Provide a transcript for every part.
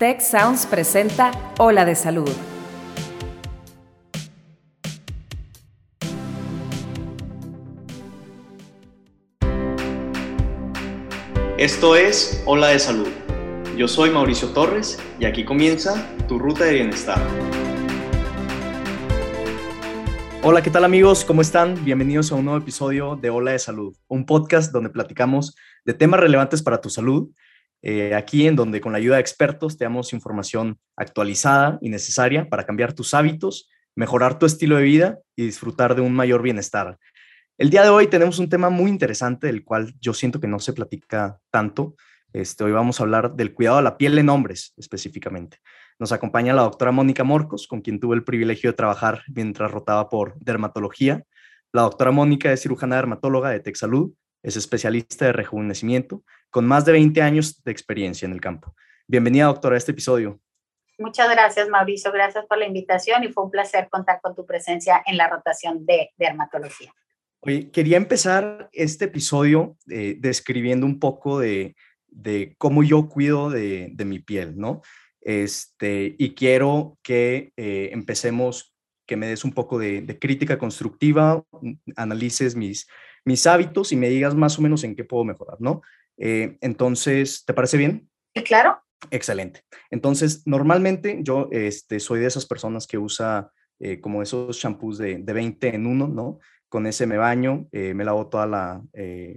Tech Sounds presenta Ola de Salud. Esto es Ola de Salud. Yo soy Mauricio Torres y aquí comienza tu ruta de bienestar. Hola, ¿qué tal amigos? ¿Cómo están? Bienvenidos a un nuevo episodio de Ola de Salud, un podcast donde platicamos de temas relevantes para tu salud eh, aquí en donde con la ayuda de expertos te damos información actualizada y necesaria para cambiar tus hábitos, mejorar tu estilo de vida y disfrutar de un mayor bienestar. El día de hoy tenemos un tema muy interesante del cual yo siento que no se platica tanto. Este, hoy vamos a hablar del cuidado de la piel en hombres específicamente. Nos acompaña la doctora Mónica Morcos, con quien tuve el privilegio de trabajar mientras rotaba por dermatología. La doctora Mónica es cirujana dermatóloga de Texalud, es especialista de rejuvenecimiento con más de 20 años de experiencia en el campo. Bienvenida, doctora, a este episodio. Muchas gracias, Mauricio. Gracias por la invitación y fue un placer contar con tu presencia en la rotación de dermatología. Oye, quería empezar este episodio eh, describiendo un poco de, cómo yo cuido de, mi piel, ¿no? Este, y quiero que eh, empecemos, que me des un poco de, de, crítica constructiva, analices mis, mis hábitos y me digas más o menos en qué puedo mejorar, ¿no? Eh, entonces, ¿te parece bien? Sí, claro. Excelente. Entonces, normalmente yo este, soy de esas personas que usa eh, como esos shampoos de, de, 20 en uno, ¿no? Con ese me baño, eh, me lavo toda la,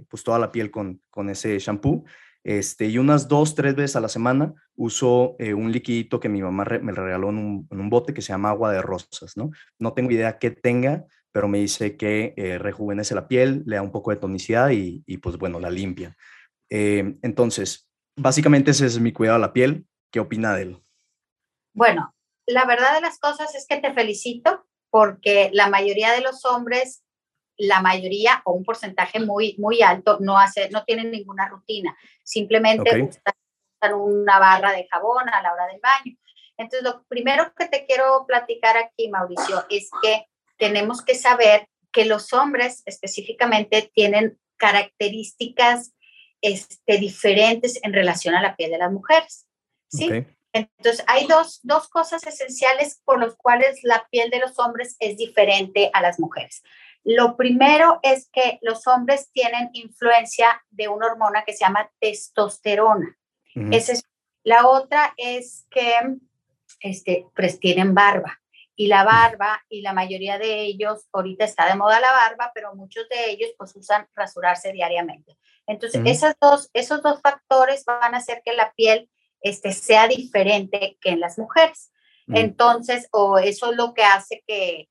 pues toda la piel con, con ese shampoo. Este, y unas dos, tres veces a la semana uso un liquidito que mi mamá me regaló en un, en un, bote que se llama agua de rosas, ¿no? No tengo idea qué tenga, pero me dice que rejuvenece la piel, le da un poco de tonicidad y, y pues bueno, la limpia. Eh, entonces, básicamente ese es mi cuidado a la piel. ¿Qué opina de él? Bueno, la verdad de las cosas es que te felicito porque la mayoría de los hombres, la mayoría o un porcentaje muy, muy alto, no, hace, no tienen ninguna rutina. Simplemente usan una barra de jabón a la hora del baño. Entonces, lo primero que te quiero platicar aquí, Mauricio, es que tenemos que saber que los hombres específicamente tienen características este, diferentes en relación a la piel de las mujeres. ¿sí? Entonces, hay dos, dos cosas esenciales por las cuales la piel de los hombres es diferente a las mujeres. Lo primero es que los hombres tienen influencia de una hormona que se llama testosterona. Esa es, la otra es que este, pues tienen barba y la barba y la mayoría de ellos, ahorita está de moda la barba, pero muchos de ellos pues usan rasurarse diariamente. Entonces, esas dos, esos dos factores van a hacer que la piel este, sea diferente que en las mujeres. Entonces, o eso es lo que hace que,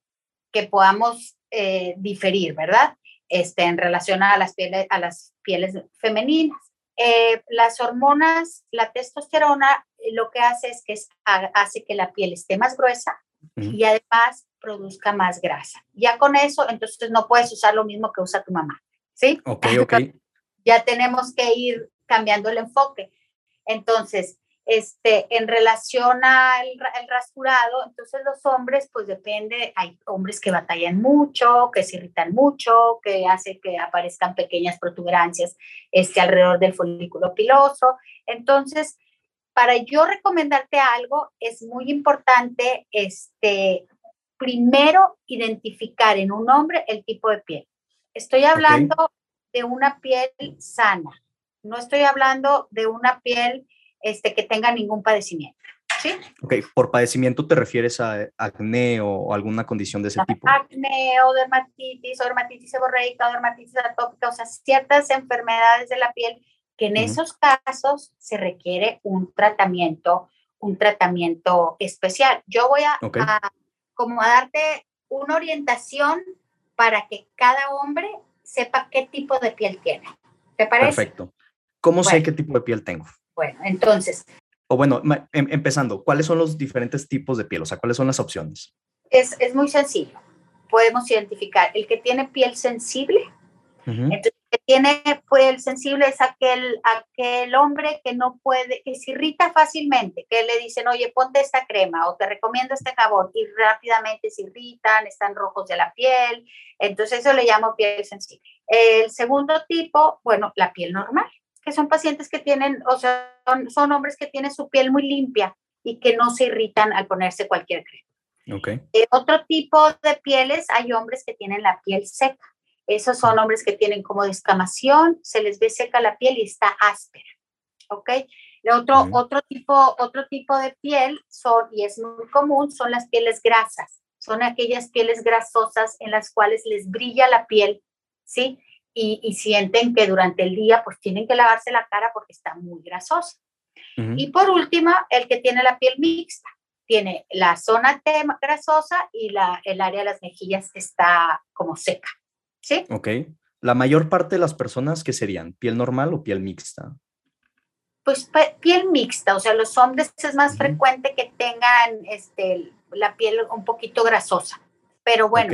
que podamos eh, diferir, ¿verdad? Este, en relación a las pieles, a las pieles femeninas. Eh, las hormonas, la testosterona, lo que hace es que hace que la piel esté más gruesa y además produzca más grasa. Ya con eso, entonces no puedes usar lo mismo que usa tu mamá, ¿sí? Ok, ok ya tenemos que ir cambiando el enfoque. Entonces, este, en relación al, al, rasurado, entonces los hombres, pues depende, hay hombres que batallan mucho, que se irritan mucho, que hace que aparezcan pequeñas protuberancias este, alrededor del folículo piloso. Entonces, para yo recomendarte algo, es muy importante, este, primero, identificar en un hombre el tipo de piel. Estoy hablando de una piel sana. No estoy hablando de una piel este, que tenga ningún padecimiento. ¿Sí? Ok, por padecimiento te refieres a acné o alguna condición de ese tipo. Acné o dermatitis o dermatitis seborreica o dermatitis atópica, o sea, ciertas enfermedades de la piel que en esos casos se requiere un tratamiento, un tratamiento especial. Yo voy a, a como a darte una orientación para que cada hombre sepa qué tipo de piel tiene. ¿Te parece? Perfecto. ¿Cómo sé qué tipo de piel tengo? Bueno, entonces. O bueno, em, empezando, ¿cuáles son los diferentes tipos de piel? O sea, ¿cuáles son las opciones? Es, es muy sencillo. Podemos identificar el que tiene piel sensible. Entonces, que tiene piel sensible es aquel, aquel hombre que no puede, que se irrita fácilmente, que le dicen, oye, ponte esta crema o te recomiendo este jabón y rápidamente se irritan, están rojos de la piel. Entonces, eso le llamo piel sensible. El segundo tipo, bueno, la piel normal, que son pacientes que tienen, o sea, son, son hombres que tienen su piel muy limpia, y que no se irritan al ponerse cualquier crema. Okay. Eh, otro tipo de pieles, hay hombres que tienen la piel seca. Esos son hombres que tienen como descamación, se les ve seca la piel y está áspera. ¿Ok? otro, otro, tipo, otro tipo de piel son, y es muy común, son las pieles grasas. Son aquellas pieles grasosas en las cuales les brilla la piel, ¿sí? Y, y sienten que durante el día pues tienen que lavarse la cara porque está muy grasosa. Y por último, el que tiene la piel mixta. Tiene la zona grasosa y la, el área de las mejillas está como seca. ¿Sí? Ok. La mayor parte de las personas, ¿qué serían? ¿Piel normal o piel mixta? Pues piel mixta, o sea, los hombres es más frecuente que tengan este, la piel un poquito grasosa. Pero bueno,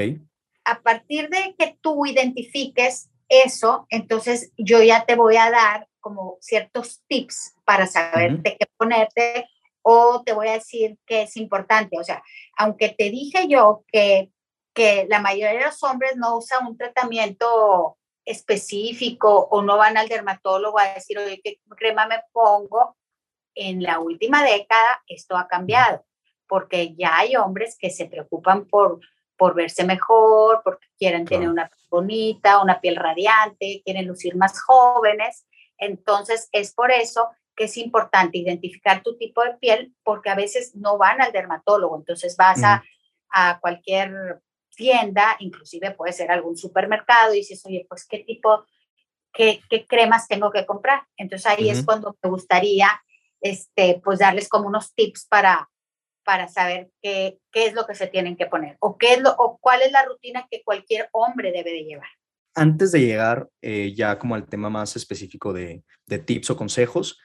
a partir de que tú identifiques eso, entonces yo ya te voy a dar como ciertos tips para saber de qué ponerte o te voy a decir que es importante. O sea, aunque te dije yo que, que la mayoría de los hombres no usan un tratamiento específico o no van al dermatólogo a decir, oye, ¿qué crema me pongo? En la última década esto ha cambiado, porque ya hay hombres que se preocupan por, por verse mejor, porque quieren tener una piel bonita, una piel radiante, quieren lucir más jóvenes. Entonces, es por eso que es importante identificar tu tipo de piel, porque a veces no van al dermatólogo. Entonces, vas a, a cualquier tienda, inclusive puede ser algún supermercado, y dices, oye, pues qué tipo, qué, qué cremas tengo que comprar. Entonces ahí es cuando me gustaría, este, pues darles como unos tips para, para saber qué, qué es lo que se tienen que poner o, qué es lo, o cuál es la rutina que cualquier hombre debe de llevar. Antes de llegar eh, ya como al tema más específico de, de tips o consejos,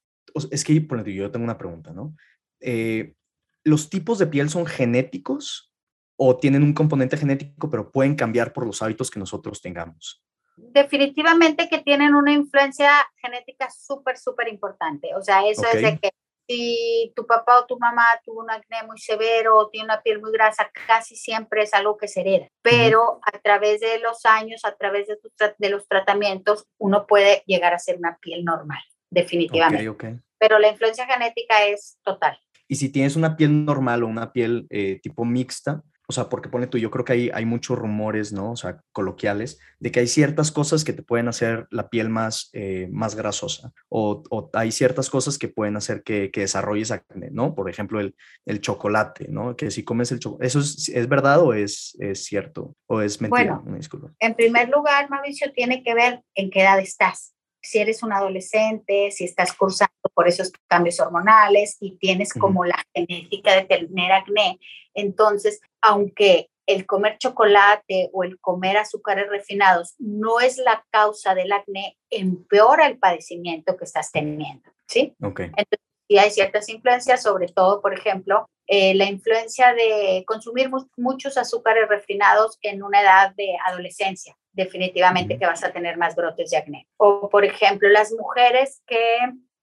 es que por yo tengo una pregunta, ¿no? Eh, ¿Los tipos de piel son genéticos o tienen un componente genético, pero pueden cambiar por los hábitos que nosotros tengamos? Definitivamente que tienen una influencia genética súper, súper importante. O sea, eso es de que si tu papá o tu mamá tuvo un acné muy severo o tiene una piel muy grasa, casi siempre es algo que se hereda. Pero a través de los años, a través de, de, los tratamientos, uno puede llegar a ser una piel normal, definitivamente. Pero la influencia genética es total. Y si tienes una piel normal o una piel eh, tipo mixta, o sea, porque pone tú, yo creo que hay, hay muchos rumores, ¿no? O sea, coloquiales, de que hay ciertas cosas que te pueden hacer la piel más, eh, más grasosa, o, o, hay ciertas cosas que pueden hacer que, que, desarrolles acné, ¿no? Por ejemplo, el, el chocolate, ¿no? Que si comes el chocolate, ¿eso es, es, verdad o es, es cierto? ¿O es mentira? Bueno, en primer lugar, Mauricio, tiene que ver en qué edad estás si eres un adolescente, si estás cursando por esos cambios hormonales y tienes como la genética de tener acné, entonces, aunque el comer chocolate o el comer azúcares refinados no es la causa del acné, empeora el padecimiento que estás teniendo, ¿sí? Okay. Entonces, sí hay ciertas influencias, sobre todo, por ejemplo, eh, la influencia de consumir muchos azúcares refinados en una edad de adolescencia. Definitivamente que vas a tener más brotes de acné. O, por ejemplo, las mujeres que,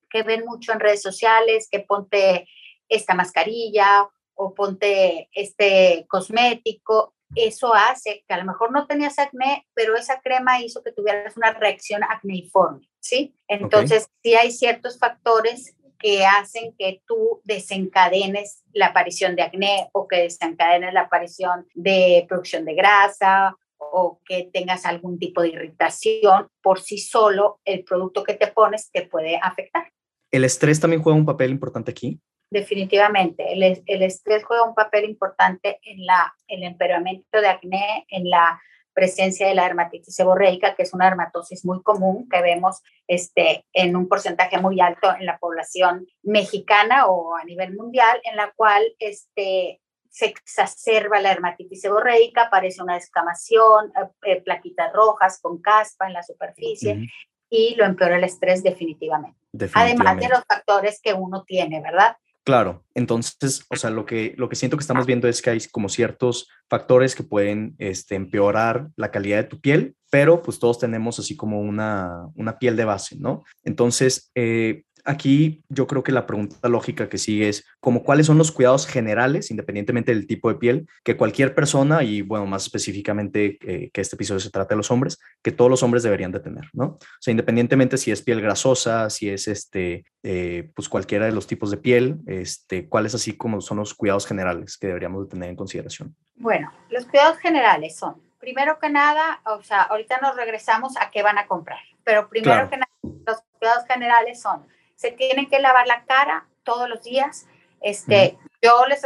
que ven mucho en redes sociales, que ponte esta mascarilla o ponte este cosmético, eso hace que a lo mejor no tenías acné, pero esa crema hizo que tuvieras una reacción acneiforme, ¿sí? Entonces, sí hay ciertos factores que hacen que tú desencadenes la aparición de acné o que desencadenes la aparición de producción de grasa o que tengas algún tipo de irritación, por sí solo el producto que te pones te puede afectar. ¿El estrés también juega un papel importante aquí? Definitivamente, el, el estrés juega un papel importante en la, el empeoramiento de acné, en la presencia de la dermatitis seborreica, que es una dermatosis muy común que vemos este, en un porcentaje muy alto en la población mexicana o a nivel mundial, en la cual este, se exacerba la dermatitis seborreica, aparece una descamación, eh, eh, plaquitas rojas con caspa en la superficie y lo empeora el estrés definitivamente. definitivamente. Además de los factores que uno tiene, ¿verdad? Claro, entonces, o sea, lo que, lo que siento que estamos viendo es que hay como ciertos factores que pueden este, empeorar la calidad de tu piel, pero pues todos tenemos así como una, una piel de base, ¿no? Entonces, eh, aquí yo creo que la pregunta lógica que sigue es como cuáles son los cuidados generales, independientemente del tipo de piel, que cualquier persona, y bueno, más específicamente eh, que este episodio se trata de los hombres, que todos los hombres deberían de tener, ¿no? O sea, independientemente si es piel grasosa, si es este, eh, pues cualquiera de los tipos de piel, este, cuáles así como son los cuidados generales que deberíamos de tener en consideración. Bueno, los cuidados generales son, primero que nada, o sea, ahorita nos regresamos a qué van a comprar, pero primero que nada, los cuidados generales son se tienen que lavar la cara todos los días. Este, Yo les,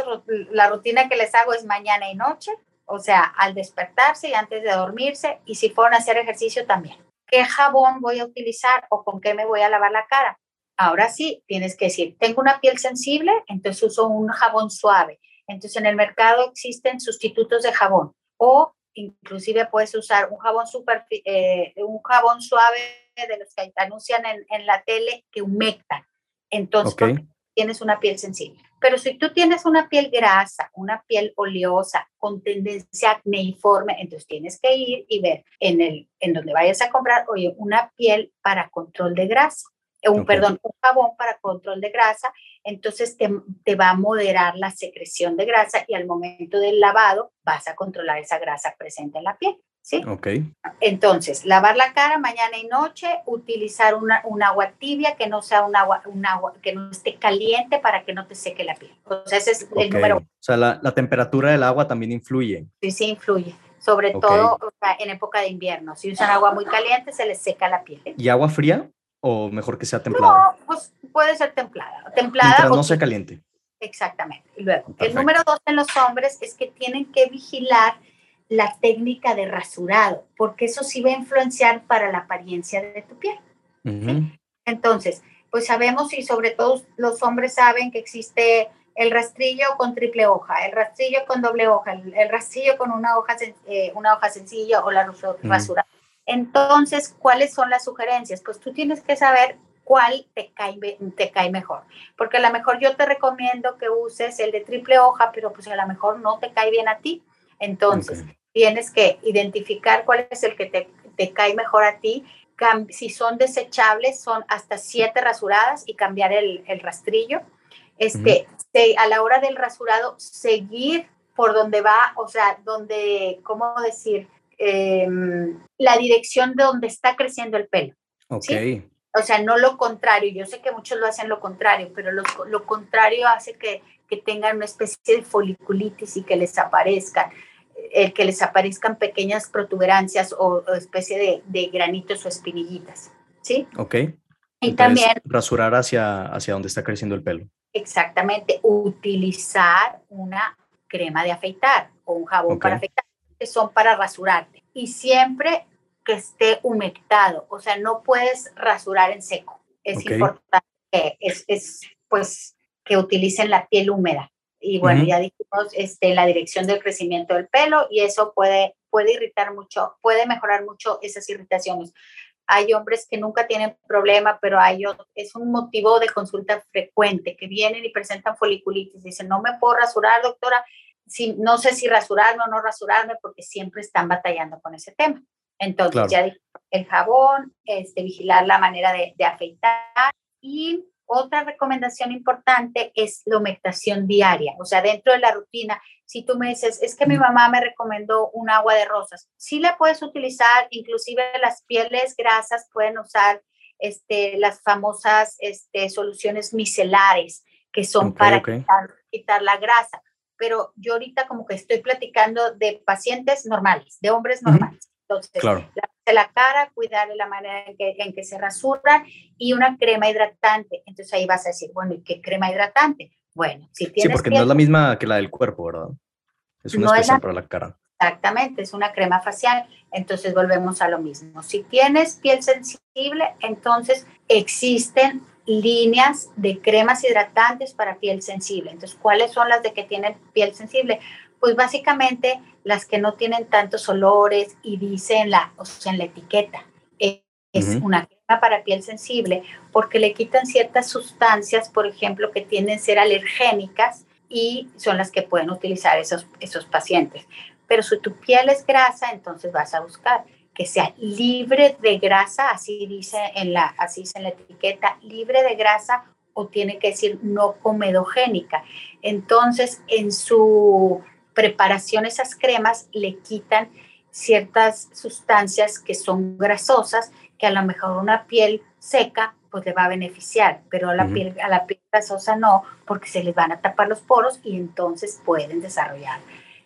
la rutina que les hago es mañana y noche, o sea, al despertarse y antes de dormirse, y si fueron a hacer ejercicio también. ¿Qué jabón voy a utilizar o con qué me voy a lavar la cara? Ahora sí, tienes que decir, tengo una piel sensible, entonces uso un jabón suave. Entonces en el mercado existen sustitutos de jabón o inclusive puedes usar un jabón super, eh, un jabón suave de los que anuncian en, la tele que humectan. Entonces, tienes una piel sensible. Pero si tú tienes una piel grasa, una piel oleosa, con tendencia acneiforme, entonces tienes que ir y ver en, el, en donde vayas a comprar, oye, una piel para control de grasa, eh, un, perdón, un jabón para control de grasa, entonces te, te, va a moderar la secreción de grasa y al momento del lavado vas a controlar esa grasa presente en la piel. ¿sí? Ok. Entonces, lavar la cara mañana y noche, utilizar una, un agua tibia que no sea un agua, un agua que no esté caliente para que no te seque la piel. O sea, ese es el número uno. O sea, la, la, temperatura del agua también influye. Sí, sí, influye. Sobre todo o sea, en época de invierno. Si usan agua muy caliente, se les seca la piel. ¿Y agua fría? ¿O mejor que sea templada? No, pues puede ser templada. Templada. Mientras no sea caliente. Exactamente. Y luego, el número dos en los hombres es que tienen que vigilar la técnica de rasurado, porque eso sí va a influenciar para la apariencia de tu piel. Entonces, pues sabemos y sobre todo los hombres saben que existe el rastrillo con triple hoja, el rastrillo con doble hoja, el, rastrillo con una hoja, eh, una hoja sencilla o la rasurada. Entonces, ¿cuáles son las sugerencias? Pues tú tienes que saber cuál te cae, te cae mejor. Porque a lo mejor yo te recomiendo que uses el de triple hoja, pero pues a lo mejor no te cae bien a ti. Entonces, tienes que identificar cuál es el que te, te cae mejor a ti. Si son desechables, son hasta siete rasuradas y cambiar el, el rastrillo. Este, a la hora del rasurado, seguir por donde va, o sea, donde, ¿cómo decir? Em, la dirección de donde está creciendo el pelo. Ok. O sea, no lo contrario. Yo sé que muchos lo hacen lo contrario, pero lo, lo contrario hace que, que tengan una especie de foliculitis y que les aparezcan el que les aparezcan pequeñas protuberancias o, especie de, de, granitos o espinillitas, ¿sí? Ok. Y también... Rasurar hacia, hacia donde está creciendo el pelo. Exactamente. Utilizar una crema de afeitar o un jabón para afeitar, que son para rasurarte. Y siempre que esté humectado, o sea, no puedes rasurar en seco. Es importante que, es, es, pues, que utilicen la piel húmeda y bueno, ya dijimos este, la dirección del crecimiento del pelo y eso puede, puede irritar mucho, puede mejorar mucho esas irritaciones. Hay hombres que nunca tienen problema, pero hay, es un motivo de consulta frecuente, que vienen y presentan foliculitis. Dicen, no me puedo rasurar, doctora, si, no sé si rasurarme o no rasurarme, porque siempre están batallando con ese tema. Entonces, ya dijimos, el jabón, este, vigilar la manera de, de afeitar y otra recomendación importante es la humectación diaria, o sea, dentro de la rutina. Si tú me dices, es que mi mamá me recomendó un agua de rosas, sí la puedes utilizar, inclusive las pieles grasas pueden usar este, las famosas este, soluciones micelares, que son para Quitar, la grasa. Pero yo ahorita como que estoy platicando de pacientes normales, de hombres normales. Entonces, claro la cara, cuidar de la manera en que, en que se rasuran y una crema hidratante. Entonces ahí vas a decir, bueno, ¿y qué crema hidratante? Bueno, si tienes. Sí, porque no es la misma que la del cuerpo, ¿verdad? Es una especial para la cara. Exactamente, es una crema facial. Entonces volvemos a lo mismo. Si tienes piel sensible, entonces existen líneas de cremas hidratantes para piel sensible. Entonces, ¿cuáles son las de que tienen piel sensible? Pues básicamente las que no tienen tantos olores y dicen la, o sea, en la etiqueta, es una crema para piel sensible porque le quitan ciertas sustancias, por ejemplo, que tienden a ser alergénicas y son las que pueden utilizar esos, esos pacientes. Pero si tu piel es grasa, entonces vas a buscar que sea libre de grasa, así dice en la, así dice en la etiqueta, libre de grasa o tiene que decir no comedogénica. Entonces, en su preparación esas cremas le quitan ciertas sustancias que son grasosas, que a lo mejor una piel seca pues le va a beneficiar, pero a la, piel, a la piel grasosa no, porque se les van a tapar los poros y entonces pueden desarrollar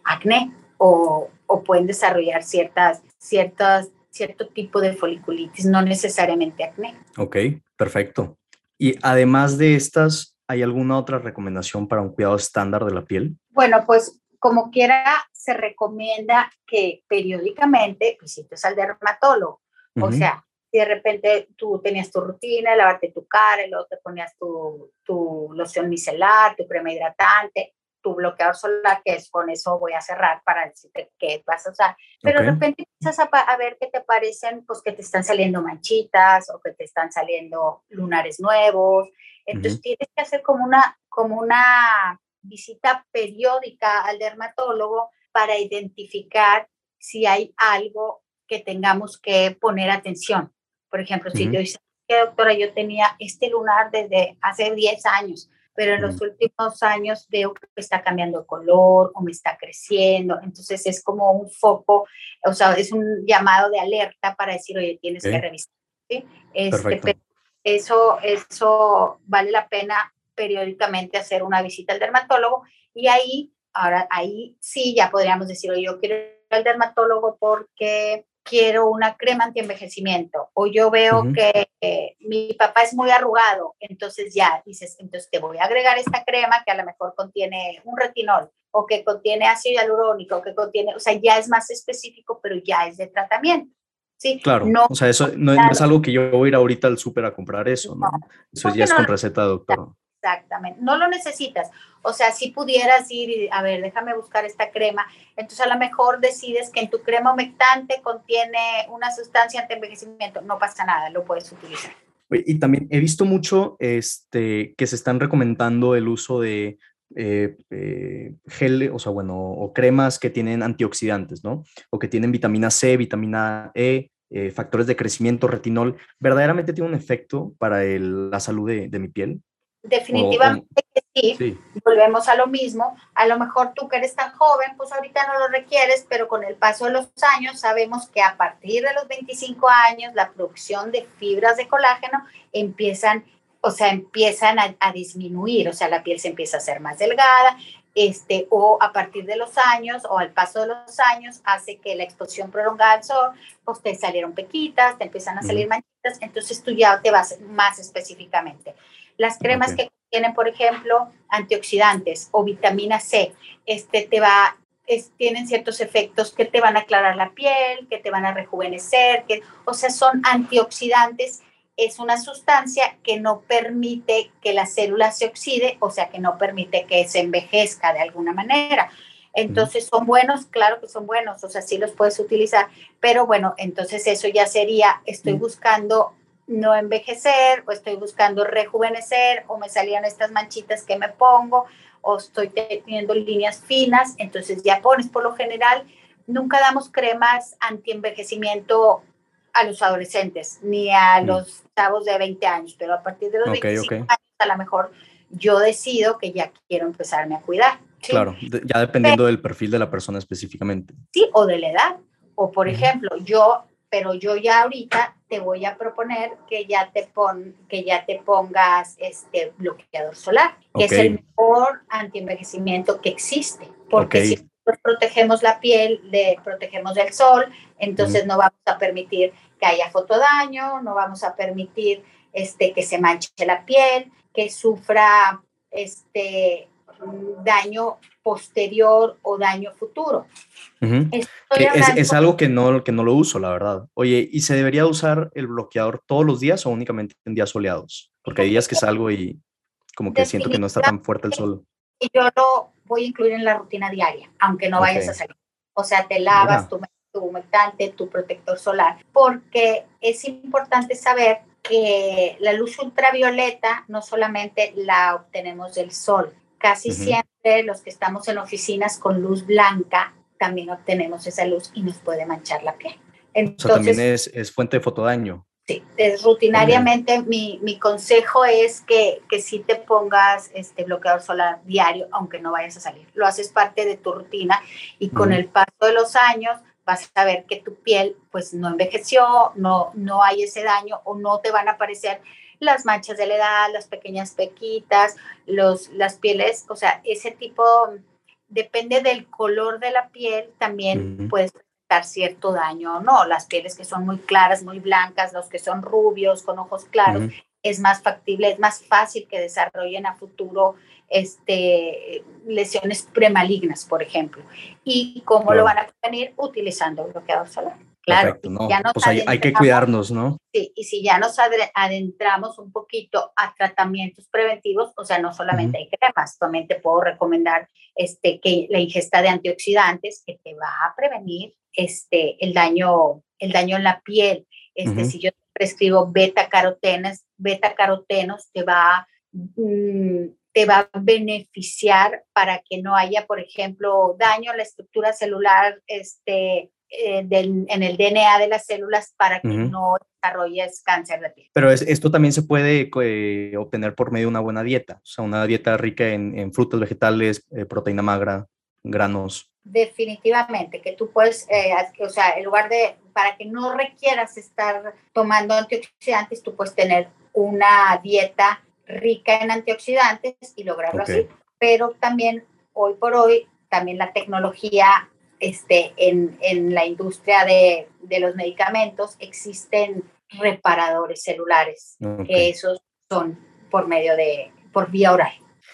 acné o, o pueden desarrollar ciertas, ciertas, cierto tipo de foliculitis, no necesariamente acné. Ok, perfecto. Y además de estas, ¿hay alguna otra recomendación para un cuidado estándar de la piel? Bueno, pues como quiera, se recomienda que periódicamente visites al dermatólogo. O sea, si de repente tú tenías tu rutina, lavarte tu cara, y luego te ponías tu, tu loción micelar, tu crema hidratante, tu bloqueador solar, que es con eso voy a cerrar para decirte qué vas a usar. Pero de repente empiezas a, ver que te parecen, pues que te están saliendo manchitas o que te están saliendo lunares nuevos. Entonces tienes que hacer como una, como una visita periódica al dermatólogo para identificar si hay algo que tengamos que poner atención. Por ejemplo, si yo dice, doctora, yo tenía este lunar desde hace 10 años, pero en los últimos años veo que está cambiando de color o me está creciendo. Entonces es como un foco, o sea, es un llamado de alerta para decir, oye, tienes que revisar. ¿sí? Este, eso, eso vale la pena periódicamente hacer una visita al dermatólogo y ahí, ahora ahí sí ya podríamos decir, oye, yo quiero ir al dermatólogo porque quiero una crema anti-envejecimiento o yo veo que eh, mi papá es muy arrugado, entonces ya dices, entonces te voy a agregar esta crema que a lo mejor contiene un retinol o que contiene ácido hialurónico, que contiene, o sea, ya es más específico, pero ya es de tratamiento. Sí, claro, no, o sea, eso no, es algo que yo voy a ir ahorita al súper a comprar eso, ¿no? Eso ya es con receta, doctor. Exactamente, no lo necesitas. O sea, si pudieras ir y, a ver, déjame buscar esta crema, entonces a lo mejor decides que en tu crema humectante contiene una sustancia ante envejecimiento, no pasa nada, lo puedes utilizar. Y también he visto mucho este, que se están recomendando el uso de eh, eh, gel, o sea, bueno, o cremas que tienen antioxidantes, ¿no? O que tienen vitamina C, vitamina E, eh, factores de crecimiento, retinol. ¿Verdaderamente tiene un efecto para la salud de mi piel? Definitivamente que sí. Volvemos a lo mismo. A lo mejor tú que eres tan joven, pues ahorita no lo requieres, pero con el paso de los años sabemos que a partir de los 25 años la producción de fibras de colágeno empiezan, o sea, empiezan a, disminuir, o sea, la piel se empieza a hacer más delgada, este, o a partir de los años o al paso de los años hace que la exposición prolongada al sol, pues te salieron pequitas, te empiezan a salir manchitas, entonces tú ya te vas más específicamente. Las cremas que tienen, por ejemplo, antioxidantes o vitamina C, este te va, tienen ciertos efectos que te van a aclarar la piel, que te van a rejuvenecer, que, o sea, son antioxidantes. Es una sustancia que no permite que la célula se oxide, o sea, que no permite que se envejezca de alguna manera. Entonces, ¿son buenos? Claro que son buenos, o sea, sí los puedes utilizar, pero bueno, entonces eso ya sería, estoy buscando no envejecer o estoy buscando rejuvenecer o me salían estas manchitas que me pongo o estoy teniendo líneas finas, entonces ya pones por lo general, nunca damos cremas anti-envejecimiento a los adolescentes ni a los chavos de 20 años, pero a partir de los 25 años a lo mejor yo decido que ya quiero empezarme a cuidar. Claro, ya dependiendo del perfil de la persona específicamente. Sí, o de la edad. O por ejemplo, yo pero yo ya ahorita te voy a proponer que ya te, pon, que ya te pongas este bloqueador solar, que es el mejor antienvejecimiento que existe, porque si nosotros protegemos la piel, le protegemos del sol, entonces no vamos a permitir que haya fotodaño, no vamos a permitir este, que se manche la piel, que sufra este daño posterior o daño futuro. es, algo que no, que no lo uso, la verdad. Oye, ¿y se debería usar el bloqueador todos los días o únicamente en días soleados? Porque hay días que salgo y como que siento que no está tan fuerte el sol. Y yo lo voy a incluir en la rutina diaria, aunque no vayas a salir. O sea, te lavas tu, tu humectante, tu protector solar, porque es importante saber que la luz ultravioleta no solamente la obtenemos del sol, casi siempre los que estamos en oficinas con luz blanca también obtenemos esa luz y nos puede manchar la piel. Entonces, o sea, también es, es fuente de fotodaño. Sí, es rutinariamente mi, mi, consejo es que, que sí te pongas este bloqueador solar diario, aunque no vayas a salir. Lo haces parte de tu rutina y con el paso de los años vas a ver que tu piel pues no envejeció, no, no hay ese daño o no te van a aparecer las manchas de la edad, las pequeñas pequitas, los, las pieles, o sea, ese tipo, depende del color de la piel, también puedes dar cierto daño o no. Las pieles que son muy claras, muy blancas, los que son rubios, con ojos claros, es más factible, es más fácil que desarrollen a futuro este, lesiones premalignas, por ejemplo. ¿Y cómo lo van a prevenir? Utilizando bloqueador solar. Claro, ya pues hay, que cuidarnos, ¿no? Sí, y si ya nos adentramos un poquito a tratamientos preventivos, o sea, no solamente hay cremas, también te puedo recomendar este, que la ingesta de antioxidantes que te va a prevenir este, el, daño, el daño en la piel. Este, Si yo prescribo beta carotenas, beta carotenos te va, mm, te va a beneficiar para que no haya, por ejemplo, daño a la estructura celular este, eh, en el DNA de las células para que no desarrolles cáncer de piel. Pero esto también se puede eh, obtener por medio de una buena dieta, o sea, una dieta rica en, frutas, vegetales, eh, proteína magra, granos. Definitivamente, que tú puedes, o sea, en lugar de, para que no requieras estar tomando antioxidantes, tú puedes tener una dieta rica en antioxidantes y lograrlo así. Pero también, hoy por hoy, también la tecnología este, en, en la industria de, de, los medicamentos existen reparadores celulares, que esos son por medio de, por vía oral.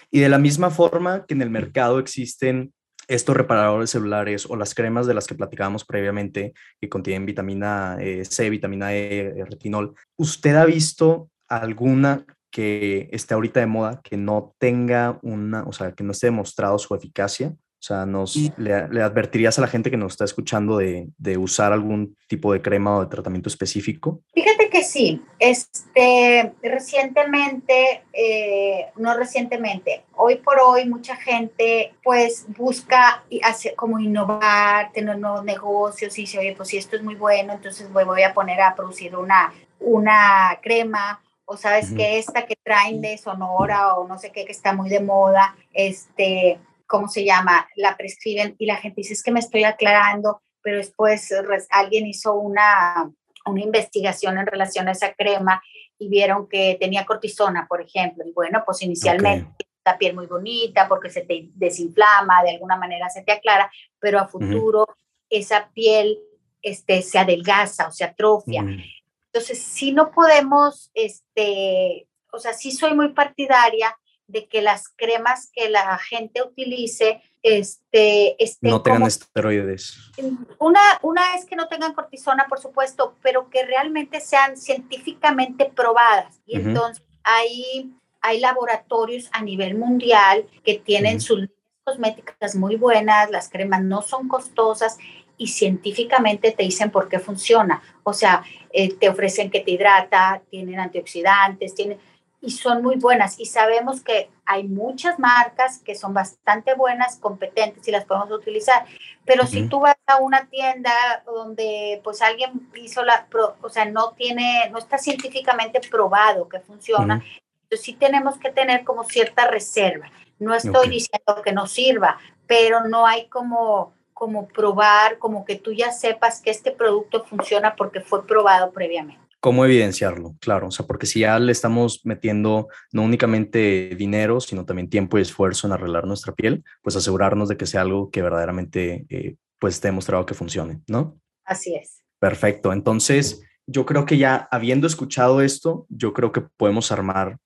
Y de la misma forma que en el mercado existen estos reparadores celulares o las cremas de las que platicábamos previamente que contienen vitamina eh, C, vitamina E, retinol, ¿usted ha visto alguna que esté ahorita de moda que no tenga una, o sea, que no esté demostrado su eficacia? O sea, nos, le, advertirías a la gente que nos está escuchando de, de, usar algún tipo de crema o de tratamiento específico? Fíjate que sí. Este, recientemente, eh, no recientemente, hoy por hoy mucha gente pues busca hacer, como innovar, tener nuevos negocios y dice, oye, pues si esto es muy bueno, entonces voy, voy a poner a producir una, una crema o sabes que esta que traen de Sonora o no sé qué que está muy de moda, este, ¿cómo se llama? La prescriben y la gente dice, es que me estoy aclarando, pero después alguien hizo una, una investigación en relación a esa crema y vieron que tenía cortisona, por ejemplo. Y bueno, pues inicialmente la piel muy bonita porque se te desinflama, de alguna manera se te aclara, pero a futuro esa piel este, se adelgaza o se atrofia. Mm. Entonces, si no podemos, este, o sea, sí soy muy partidaria de que las cremas que la gente utilice este, estén no tengan esteroides. Una, una es que no tengan cortisona, por supuesto, pero que realmente sean científicamente probadas. Y entonces hay, hay laboratorios a nivel mundial que tienen sus cosméticas muy buenas, las cremas no son costosas y científicamente te dicen por qué funciona. O sea, eh, te ofrecen que te hidrata, tienen antioxidantes, tienen y son muy buenas. Y sabemos que hay muchas marcas que son bastante buenas, competentes y las podemos utilizar. Pero si tú vas a una tienda donde pues alguien hizo la, o sea, no tiene, no está científicamente probado que funciona, entonces sí tenemos que tener como cierta reserva. No estoy diciendo que no sirva, pero no hay como como probar, como que tú ya sepas que este producto funciona porque fue probado previamente. ¿Cómo evidenciarlo? Claro, o sea, porque si ya le estamos metiendo no únicamente dinero, sino también tiempo y esfuerzo en arreglar nuestra piel, pues asegurarnos de que sea algo que verdaderamente eh, pues esté demostrado que funcione, ¿no? Así es. Perfecto. Entonces, yo creo que ya habiendo escuchado esto, yo creo que podemos armar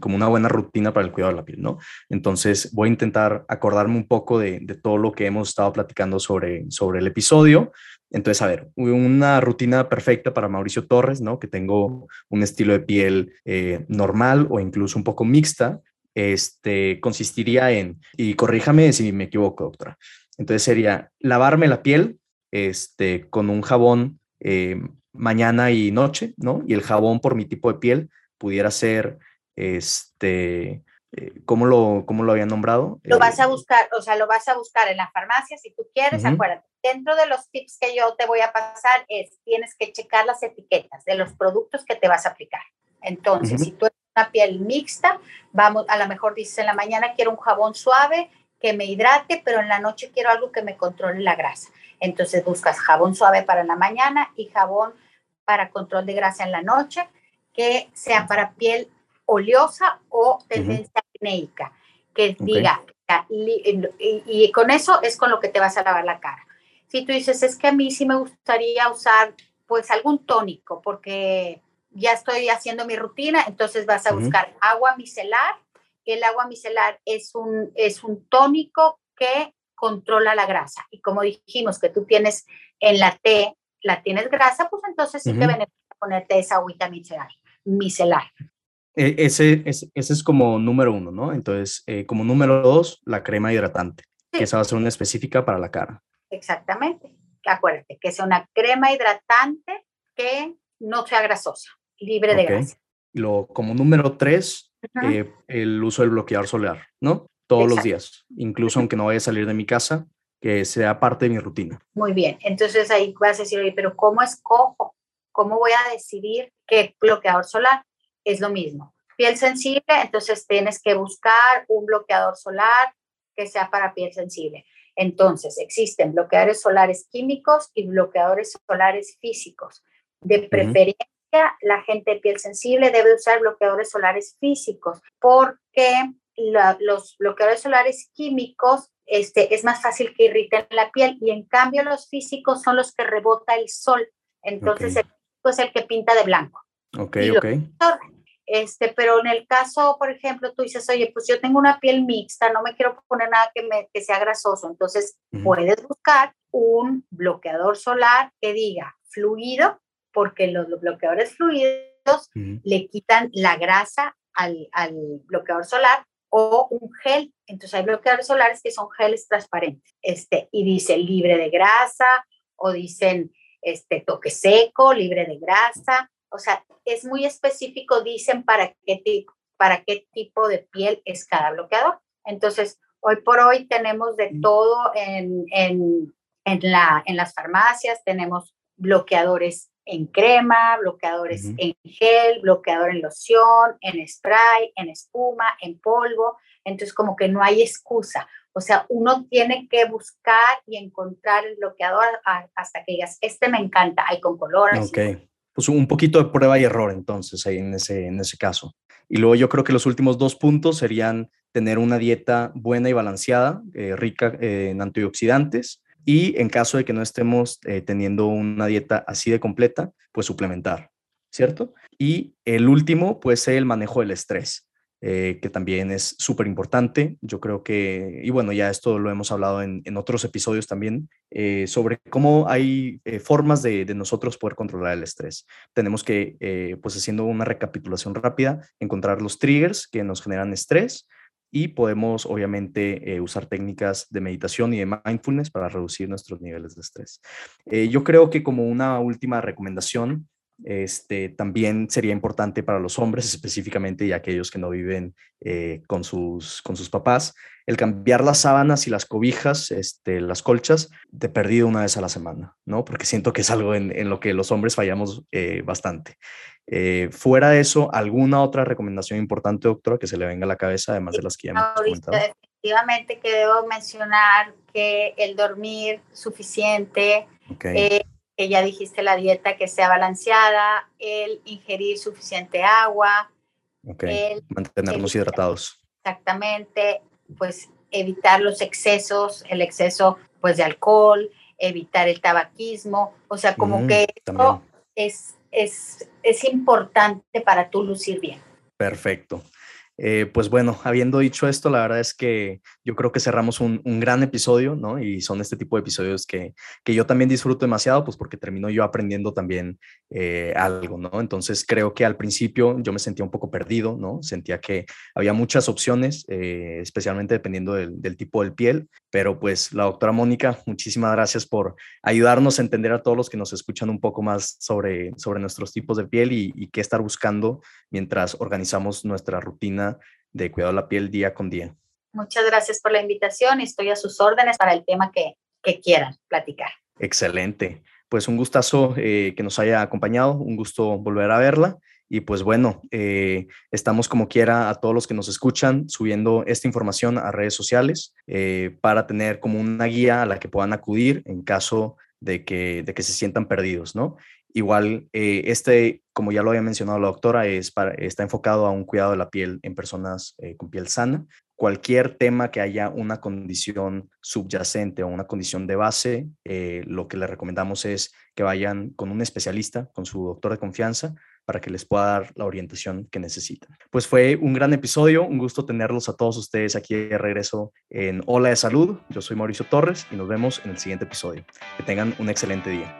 como una buena rutina para el cuidado de la piel, ¿no? Entonces voy a intentar acordarme un poco de, todo lo que hemos estado platicando sobre, sobre el episodio. Entonces, a ver, una rutina perfecta para Mauricio Torres, ¿no? Que tengo un estilo de piel eh, normal o incluso un poco mixta, este, consistiría en, y corríjame si me equivoco, doctora, entonces sería lavarme la piel este, con un jabón eh, mañana y noche, ¿no? Y el jabón por mi tipo de piel pudiera ser este, Eh, ¿Cómo lo, cómo lo habían nombrado? Lo vas a buscar, o sea, lo vas a buscar en la farmacia si tú quieres, acuérdate. Dentro de los tips que yo te voy a pasar es, tienes que checar las etiquetas de los productos que te vas a aplicar. Entonces, si tú eres una piel mixta, vamos, a lo mejor dices en la mañana quiero un jabón suave que me hidrate, pero en la noche quiero algo que me controle la grasa. Entonces buscas jabón suave para la mañana y jabón para control de grasa en la noche, que sea para piel oleosa o tendencia acnéica, que diga, y, con eso es con lo que te vas a lavar la cara. Si tú dices, es que a mí sí me gustaría usar pues algún tónico, porque ya estoy haciendo mi rutina, entonces vas a buscar agua micelar. El agua micelar es un, es un tónico que controla la grasa. Y como dijimos que tú tienes en la T, la tienes grasa, pues entonces sí te beneficia ponerte esa agüita micelar. micelar. E, ese, ese, es como número uno, ¿no? Entonces, eh, como número dos, la crema hidratante, que esa va a ser una específica para la cara. Exactamente. Acuérdate, que sea una crema hidratante que no sea grasosa, libre de grasa. Lo, como número tres, eh, el uso del bloqueador solar, ¿no? Todos los días, incluso aunque no vaya a salir de mi casa, que sea parte de mi rutina. Muy bien, entonces ahí vas a decir, oye, pero ¿cómo escojo? ¿Cómo voy a decidir qué bloqueador solar? Es lo mismo. Piel sensible, entonces tienes que buscar un bloqueador solar que sea para piel sensible. Entonces, existen bloqueadores solares químicos y bloqueadores solares físicos. De preferencia, la gente de piel sensible debe usar bloqueadores solares físicos porque los bloqueadores solares químicos este, es más fácil que irriten la piel y en cambio los físicos son los que rebota el sol. Entonces, el es el que pinta de blanco. Ok, ok. Este, pero en el caso, por ejemplo, tú dices, oye, pues yo tengo una piel mixta, no me quiero poner nada que, me, que sea grasoso, entonces puedes buscar un bloqueador solar que diga fluido, porque los bloqueadores fluidos le quitan la grasa al, al, bloqueador solar o un gel. Entonces hay bloqueadores solares que son geles transparentes, este, y dice libre de grasa o dicen este toque seco, libre de grasa o sea, es muy específico, dicen para qué, tipo, para qué tipo de piel es cada bloqueador. Entonces, hoy por hoy tenemos de mm. todo en, en, en, la, en las farmacias, tenemos bloqueadores en crema, bloqueadores en gel, bloqueador en loción, en spray, en espuma, en polvo. Entonces, como que no hay excusa. O sea, uno tiene que buscar y encontrar el bloqueador hasta que digas, este me encanta, hay con colores. Okay pues un poquito de prueba y error entonces ahí en ese, en ese caso. Y luego yo creo que los últimos dos puntos serían tener una dieta buena y balanceada, eh, rica en antioxidantes, y en caso de que no estemos eh, teniendo una dieta así de completa, pues suplementar, ¿cierto? Y el último, pues el manejo del estrés. Eh, que también es súper importante. Yo creo que, y bueno, ya esto lo hemos hablado en, otros episodios también, eh, sobre cómo hay eh, formas de, nosotros poder controlar el estrés. Tenemos que, pues haciendo una recapitulación rápida, encontrar los triggers que nos generan estrés y podemos obviamente usar técnicas de meditación y de mindfulness para reducir nuestros niveles de estrés. yo creo que como una última recomendación, este, también sería importante para los hombres específicamente y aquellos que no viven eh, con, sus, con sus papás, el cambiar las sábanas y las cobijas, este, las colchas, de perdido una vez a la semana, ¿no? Porque siento que es algo en, lo que los hombres fallamos eh, bastante. Eh, fuera de eso, ¿alguna otra recomendación importante, doctora, que se le venga a la cabeza, además de las que ya me comentado? Definitivamente que debo mencionar que el dormir suficiente, que ya dijiste la dieta que sea balanceada, el ingerir suficiente agua, el mantenernos hidratados. Exactamente, pues evitar los excesos, el exceso pues de alcohol, evitar el tabaquismo, o sea, como que esto es, es, es importante para tú lucir bien. Perfecto. Eh, pues bueno, habiendo dicho esto, la verdad es que yo creo que cerramos un, gran episodio, ¿no? Y son este tipo de episodios que, que, yo también disfruto demasiado, pues porque termino yo aprendiendo también eh, algo, ¿no? Entonces creo que al principio yo me sentía un poco perdido, ¿no? Sentía que había muchas opciones, eh, especialmente dependiendo del, del, tipo de piel, pero pues la doctora Mónica, muchísimas gracias por ayudarnos a entender a todos los que nos escuchan un poco más sobre, sobre nuestros tipos de piel y, y qué estar buscando mientras organizamos nuestra rutina de cuidado de la piel día con día. Muchas gracias por la invitación y estoy a sus órdenes para el tema que, que quieran platicar. Excelente. Pues un gustazo eh, que nos haya acompañado, un gusto volver a verla. Y pues bueno, eh, estamos como quiera a todos los que nos escuchan subiendo esta información a redes sociales eh, para tener como una guía a la que puedan acudir en caso de que, de que se sientan perdidos, ¿no? Igual, este, como ya lo había mencionado la doctora, es para, está enfocado a un cuidado de la piel en personas con piel sana cualquier tema que haya una condición subyacente o una condición de base, eh, lo que le recomendamos es que vayan con un especialista, con su doctor de confianza, para que les pueda dar la orientación que necesitan. Pues fue un gran episodio, un gusto tenerlos a todos ustedes aquí de regreso en Hola de Salud. Yo soy Mauricio Torres y nos vemos en el siguiente episodio. Que tengan un excelente día.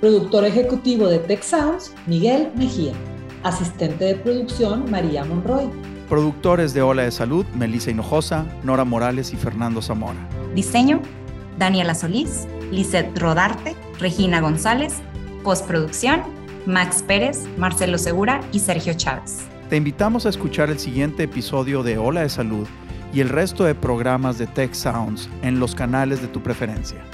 Productor ejecutivo de Tech Sounds, Miguel Mejía. Asistente de producción, María Monroy. Productores de Ola de Salud, Melissa Hinojosa, Nora Morales y Fernando Zamora. Diseño, Daniela Solís, Lizeth Rodarte, Regina González. Postproducción, Max Pérez, Marcelo Segura y Sergio Chávez. Te invitamos a escuchar el siguiente episodio de Ola de Salud y el resto de programas de Tech Sounds en los canales de tu preferencia.